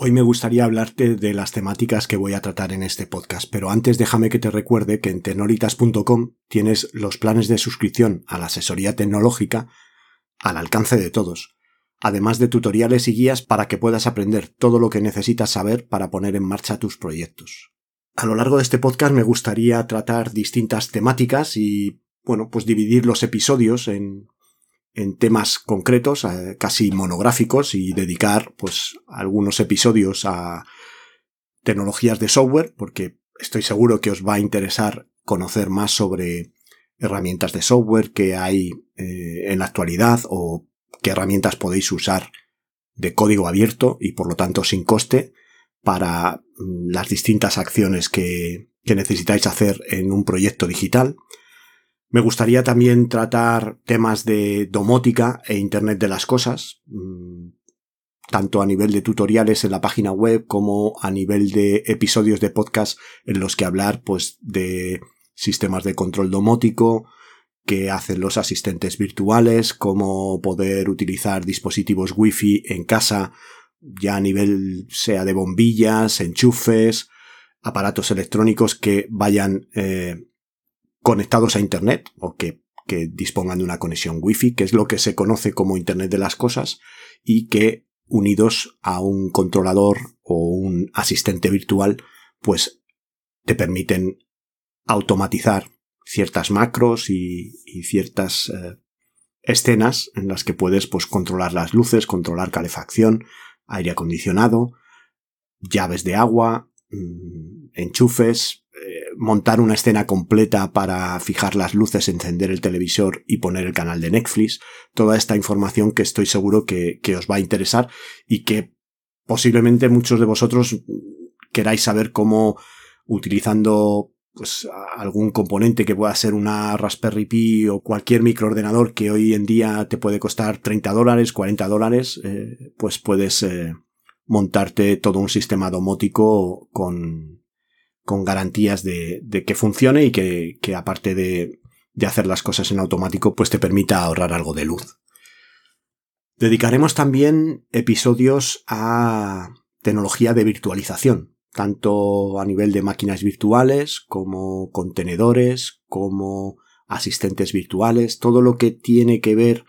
Hoy me gustaría hablarte de las temáticas que voy a tratar en este podcast, pero antes déjame que te recuerde que en tenoritas.com tienes los planes de suscripción a la asesoría tecnológica al alcance de todos, además de tutoriales y guías para que puedas aprender todo lo que necesitas saber para poner en marcha tus proyectos. A lo largo de este podcast me gustaría tratar distintas temáticas y, bueno, pues dividir los episodios en en temas concretos, eh, casi monográficos, y dedicar pues algunos episodios a tecnologías de software, porque estoy seguro que os va a interesar conocer más sobre herramientas de software que hay eh, en la actualidad o qué herramientas podéis usar de código abierto y por lo tanto sin coste para mm, las distintas acciones que, que necesitáis hacer en un proyecto digital. Me gustaría también tratar temas de domótica e Internet de las Cosas, mm, tanto a nivel de tutoriales en la página web como a nivel de episodios de podcast en los que hablar pues de sistemas de control domótico, que hacen los asistentes virtuales, cómo poder utilizar dispositivos wifi en casa, ya a nivel sea de bombillas, enchufes, aparatos electrónicos que vayan eh, conectados a Internet o que, dispongan de una conexión Wi-Fi, que es lo que se conoce como Internet de las Cosas, y que unidos a un controlador o un asistente virtual, pues te permiten automatizar ciertas macros y, ciertas eh, escenas en las que puedes pues, controlar las luces, controlar calefacción, aire acondicionado, llaves de agua, mm, enchufes, montar una escena completa para fijar las luces, encender el televisor y poner el canal de Netflix. Toda esta información que estoy seguro que, os va a interesar y que posiblemente muchos de vosotros queráis saber cómo utilizando pues algún componente que pueda ser una Raspberry Pi o cualquier microordenador que hoy en día te puede costar 30 dólares, 40 dólares, eh, pues puedes eh, montarte todo un sistema domótico con, con garantías de, que funcione y que, aparte de, de hacer las cosas en automático, pues te permita ahorrar algo de luz. Dedicaremos también episodios a tecnología de virtualización, tanto a nivel de máquinas virtuales como contenedores, como asistentes virtuales, todo lo que tiene que ver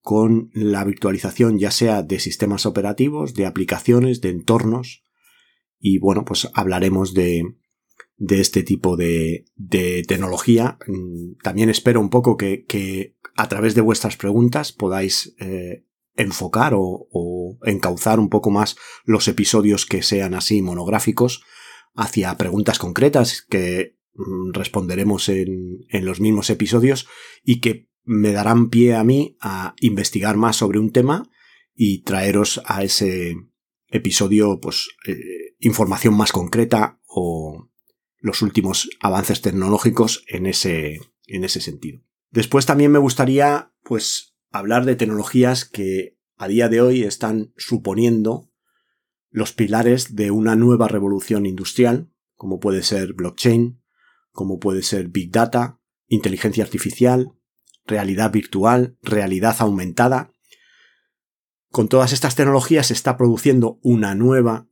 con la virtualización ya sea de sistemas operativos, de aplicaciones, de entornos. Y bueno, pues hablaremos de, de este tipo de, de tecnología. Mm, también espero un poco que, que a través de vuestras preguntas podáis eh, enfocar o, encauzar un poco más los episodios que sean así monográficos hacia preguntas concretas que mm, responderemos en, en los mismos episodios y que me darán pie a mí a investigar más sobre un tema y traeros a ese episodio pues eh, información más concreta o, los últimos avances tecnológicos en ese, en ese sentido. Después también me gustaría, pues, hablar de tecnologías que a día de hoy están suponiendo los pilares de una nueva revolución industrial, como puede ser blockchain, como puede ser big data, inteligencia artificial, realidad virtual, realidad aumentada. Con todas estas tecnologías se está produciendo una nueva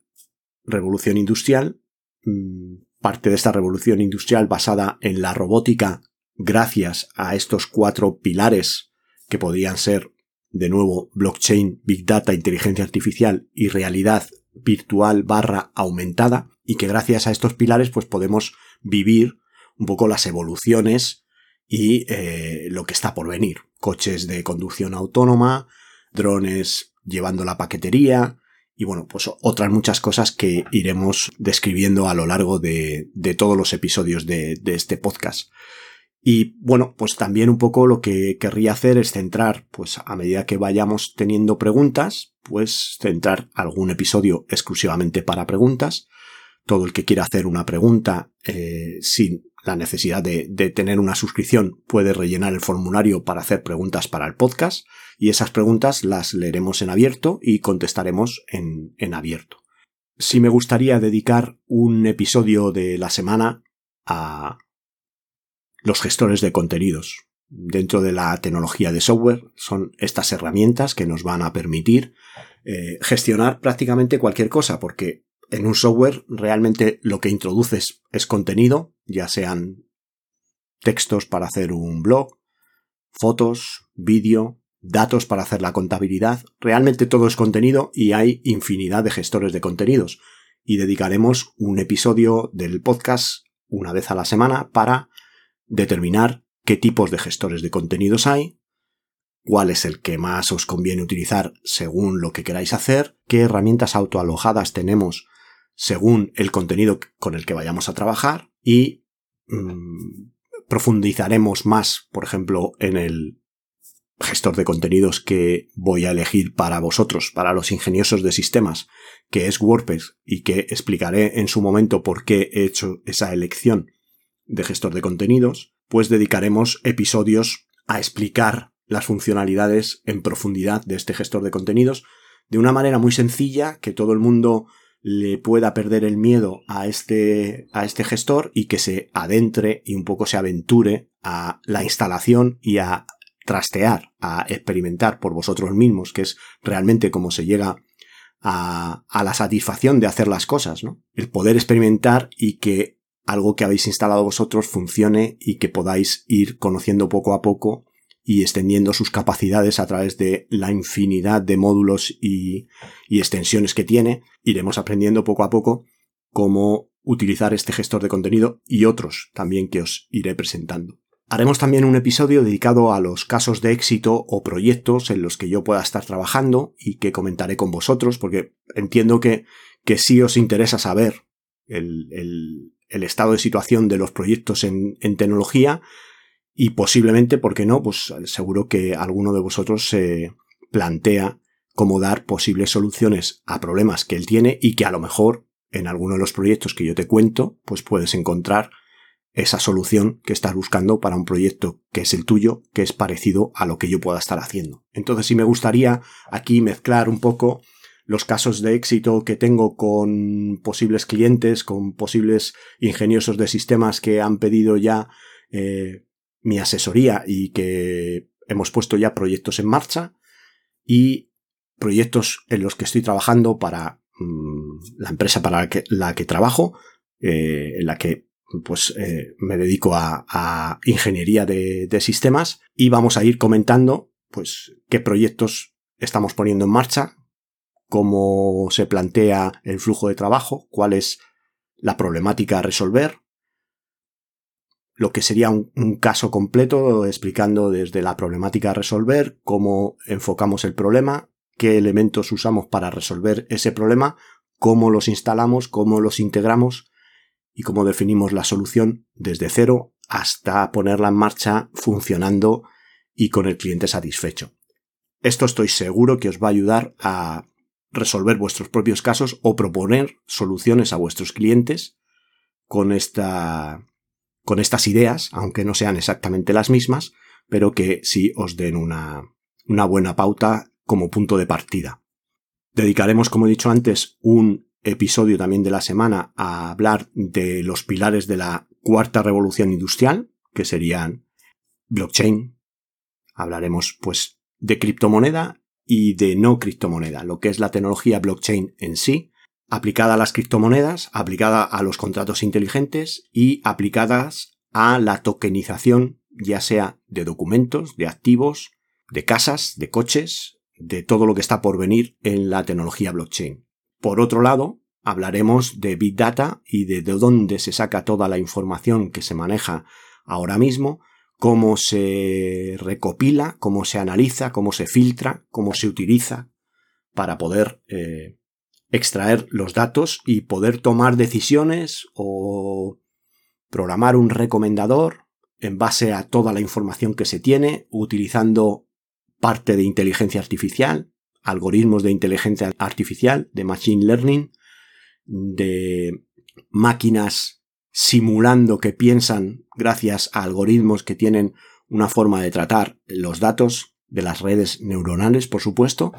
revolución industrial mm, parte de esta revolución industrial basada en la robótica gracias a estos cuatro pilares que podrían ser de nuevo blockchain, big data, inteligencia artificial y realidad virtual barra aumentada y que gracias a estos pilares pues podemos vivir un poco las evoluciones y eh, lo que está por venir. Coches de conducción autónoma, drones llevando la paquetería, y bueno, pues otras muchas cosas que iremos describiendo a lo largo de, de todos los episodios de, de, este podcast. Y bueno, pues también un poco lo que querría hacer es centrar, pues a medida que vayamos teniendo preguntas, pues centrar algún episodio exclusivamente para preguntas. Todo el que quiera hacer una pregunta eh, sin la necesidad de, tener una suscripción, puede rellenar el formulario para hacer preguntas para el podcast y esas preguntas las leeremos en abierto y contestaremos en, abierto. Si me gustaría dedicar un episodio de la semana a los gestores de contenidos. Dentro de la tecnología de software son estas herramientas que nos van a permitir eh, gestionar prácticamente cualquier cosa, porque en un software realmente lo que introduces es contenido, ya sean textos para hacer un blog, fotos, vídeo, datos para hacer la contabilidad. Realmente todo es contenido y hay infinidad de gestores de contenidos. Y dedicaremos un episodio del podcast una vez a la semana para determinar qué tipos de gestores de contenidos hay, cuál es el que más os conviene utilizar según lo que queráis hacer, qué herramientas autoalojadas tenemos según el contenido con el que vayamos a trabajar y mm, profundizaremos más, por ejemplo, en el gestor de contenidos que voy a elegir para vosotros, para los ingeniosos de sistemas, que es WordPress y que explicaré en su momento por qué he hecho esa elección de gestor de contenidos, pues dedicaremos episodios a explicar las funcionalidades en profundidad de este gestor de contenidos de una manera muy sencilla que todo el mundo le pueda perder el miedo a este, a este gestor y que se adentre y un poco se aventure a la instalación y a trastear, a experimentar por vosotros mismos, que es realmente como se llega a, a la satisfacción de hacer las cosas, ¿no? El poder experimentar y que algo que habéis instalado vosotros funcione y que podáis ir conociendo poco a poco y extendiendo sus capacidades a través de la infinidad de módulos y, extensiones que tiene, iremos aprendiendo poco a poco cómo utilizar este gestor de contenido y otros también que os iré presentando. Haremos también un episodio dedicado a los casos de éxito o proyectos en los que yo pueda estar trabajando y que comentaré con vosotros porque entiendo que, que sí os interesa saber el, estado de situación de los proyectos en tecnología y posiblemente, ¿por qué no? Pues seguro que alguno de vosotros se plantea cómo dar posibles soluciones a problemas que él tiene y que a lo mejor en alguno de los proyectos que yo te cuento, pues puedes encontrar esa solución que estás buscando para un proyecto que es el tuyo, que es parecido a lo que yo pueda estar haciendo. Entonces sí me gustaría aquí mezclar un poco los casos de éxito que tengo con posibles clientes, con posibles ingeniosos de sistemas que han pedido ya eh, mi asesoría y que hemos puesto ya proyectos en marcha y proyectos en los que estoy trabajando para mm, la empresa para la que, trabajo, eh, en la que pues eh, me dedico a, ingeniería de, de, sistemas y vamos a ir comentando pues qué proyectos estamos poniendo en marcha, cómo se plantea el flujo de trabajo, cuál es la problemática a resolver, lo que sería un, caso completo explicando desde la problemática a resolver, cómo enfocamos el problema, qué elementos usamos para resolver ese problema, cómo los instalamos, cómo los integramos y cómo definimos la solución desde cero hasta ponerla en marcha funcionando y con el cliente satisfecho. Esto estoy seguro que os va a ayudar a resolver vuestros propios casos o proponer soluciones a vuestros clientes con esta con estas ideas, aunque no sean exactamente las mismas, pero que sí os den una, buena pauta como punto de partida. Dedicaremos, como he dicho antes, un episodio también de la semana a hablar de los pilares de la cuarta revolución industrial, que serían blockchain. Hablaremos pues de criptomoneda y de no criptomoneda, lo que es la tecnología blockchain en sí, aplicada a las criptomonedas, aplicada a los contratos inteligentes y aplicadas a la tokenización, ya sea de documentos, de activos, de casas, de coches, de todo lo que está por venir en la tecnología blockchain. Por otro lado, hablaremos de Big Data y de, de dónde se saca toda la información que se maneja ahora mismo, cómo se recopila, cómo se analiza, cómo se filtra, cómo se utiliza para poder eh, extraer los datos y poder tomar decisiones o programar un recomendador en base a toda la información que se tiene, utilizando parte de inteligencia artificial, algoritmos de inteligencia artificial, de machine learning, de máquinas simulando que piensan gracias a algoritmos que tienen una forma de tratar los datos de las redes neuronales, por supuesto,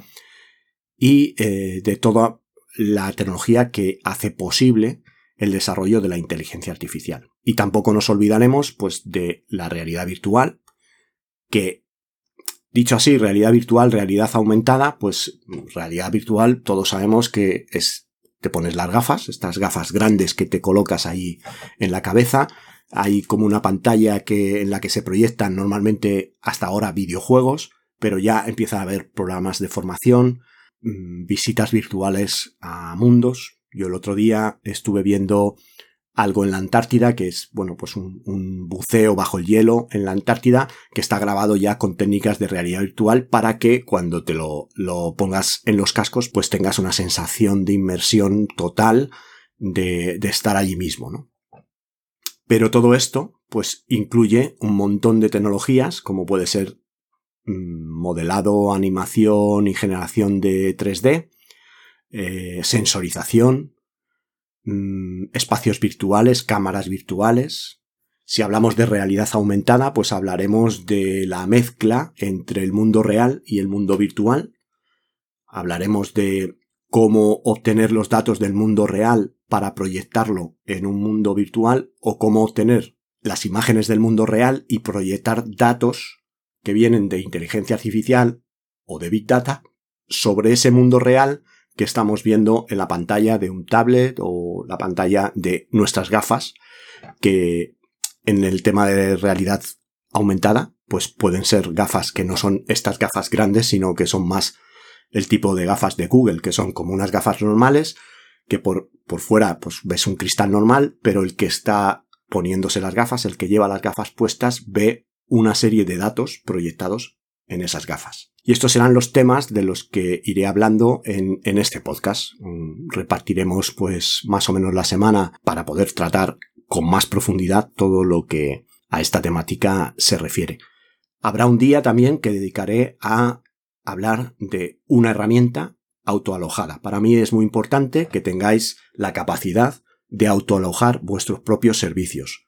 y eh, de toda la tecnología que hace posible el desarrollo de la inteligencia artificial. Y tampoco nos olvidaremos pues de la realidad virtual, que dicho así, realidad virtual, realidad aumentada, pues realidad virtual todos sabemos que es te pones las gafas, estas gafas grandes que te colocas ahí en la cabeza, hay como una pantalla que, en la que se proyectan normalmente hasta ahora videojuegos, pero ya empieza a haber programas de formación, visitas virtuales a mundos. Yo el otro día estuve viendo algo en la Antártida, que es, bueno, pues un, buceo bajo el hielo en la Antártida, que está grabado ya con técnicas de realidad virtual para que cuando te lo, lo pongas en los cascos, pues tengas una sensación de inmersión total de, de estar allí mismo, ¿no? Pero todo esto, pues incluye un montón de tecnologías, como puede ser mm, modelado, animación y generación de 3D, eh, sensorización, mm, espacios virtuales, cámaras virtuales. Si hablamos de realidad aumentada, pues hablaremos de la mezcla entre el mundo real y el mundo virtual. Hablaremos de cómo obtener los datos del mundo real para proyectarlo en un mundo virtual o cómo obtener las imágenes del mundo real y proyectar datos que vienen de inteligencia artificial o de big data sobre ese mundo real que estamos viendo en la pantalla de un tablet o la pantalla de nuestras gafas que en el tema de realidad aumentada pues pueden ser gafas que no son estas gafas grandes sino que son más el tipo de gafas de Google, que son como unas gafas normales, que por, por fuera pues ves un cristal normal, pero el que está poniéndose las gafas, el que lleva las gafas puestas, ve una serie de datos proyectados en esas gafas. Y estos serán los temas de los que iré hablando en, en, este podcast. Mm, repartiremos pues más o menos la semana para poder tratar con más profundidad todo lo que a esta temática se refiere. Habrá un día también que dedicaré a hablar de una herramienta autoalojada. Para mí es muy importante que tengáis la capacidad de autoalojar vuestros propios servicios.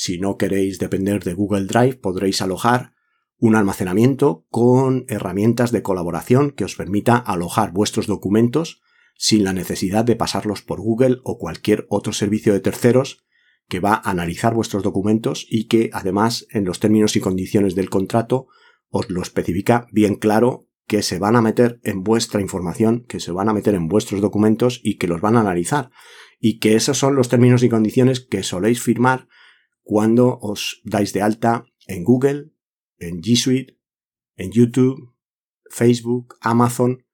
Si no queréis depender de Google Drive, podréis alojar un almacenamiento con herramientas de colaboración que os permita alojar vuestros documentos sin la necesidad de pasarlos por Google o cualquier otro servicio de terceros que va a analizar vuestros documentos y que además en los términos y condiciones del contrato os lo especifica bien claro que se van a meter en vuestra información, que se van a meter en vuestros documentos y que los van a analizar. Y que esos son los términos y condiciones que soléis firmar cuando os dais de alta en Google, en G Suite, en YouTube, Facebook, Amazon,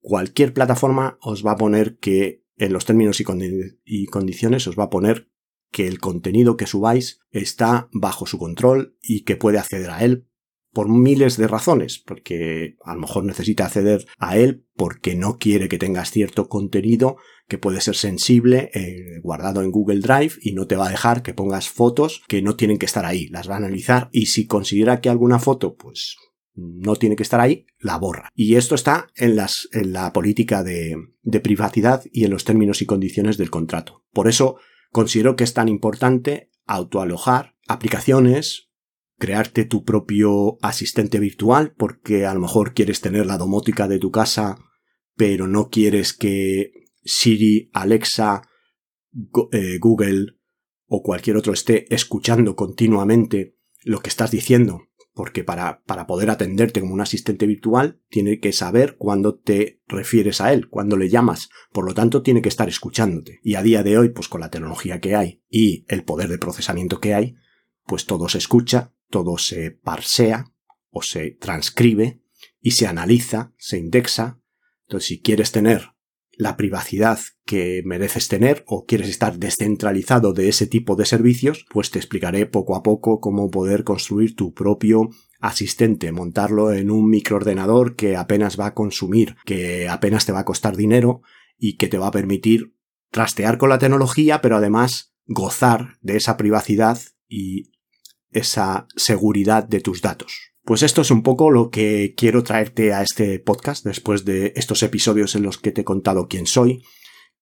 cualquier plataforma os va a poner que en los términos y, condiciones os va a poner que el contenido que subáis está bajo su control y que puede acceder a él por miles de razones, porque a lo mejor necesita acceder a él porque no quiere que tengas cierto contenido que puede ser sensible eh, guardado en Google Drive y no te va a dejar que pongas fotos que no tienen que estar ahí, las va a analizar y si considera que alguna foto pues no tiene que estar ahí, la borra. Y esto está en, las, en la política de, de privacidad y en los términos y condiciones del contrato. Por eso considero que es tan importante autoalojar aplicaciones crearte tu propio asistente virtual porque a lo mejor quieres tener la domótica de tu casa pero no quieres que Siri, Alexa, eh, Google o cualquier otro esté escuchando continuamente lo que estás diciendo porque para, para poder atenderte como un asistente virtual tiene que saber cuándo te refieres a él, cuándo le llamas, por lo tanto tiene que estar escuchándote. Y a día de hoy, pues con la tecnología que hay y el poder de procesamiento que hay, pues todo se escucha, todo se parsea o se transcribe y se analiza, se indexa. Entonces, si quieres tener la privacidad que mereces tener o quieres estar descentralizado de ese tipo de servicios, pues te explicaré poco a poco cómo poder construir tu propio asistente, montarlo en un microordenador que apenas va a consumir, que apenas te va a costar dinero y que te va a permitir trastear con la tecnología, pero además gozar de esa privacidad y esa seguridad de tus datos. Pues esto es un poco lo que quiero traerte a este podcast después de estos episodios en los que te he contado quién soy,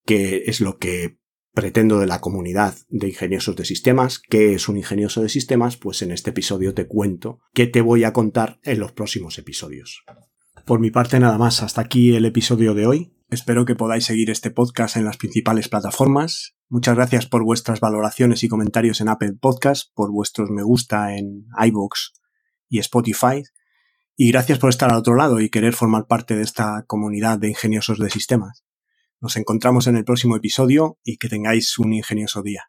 qué es lo que pretendo de la comunidad de ingeniosos de sistemas. ¿Qué es un ingenioso de sistemas? Pues en este episodio te cuento qué te voy a contar en los próximos episodios. Por mi parte nada más, hasta aquí el episodio de hoy. Espero que podáis seguir este podcast en las principales plataformas. Muchas gracias por vuestras valoraciones y comentarios en Apple Podcast, por vuestros me gusta en iVoox y Spotify. Y gracias por estar al otro lado y querer formar parte de esta comunidad de ingeniosos de sistemas. Nos encontramos en el próximo episodio y que tengáis un ingenioso día.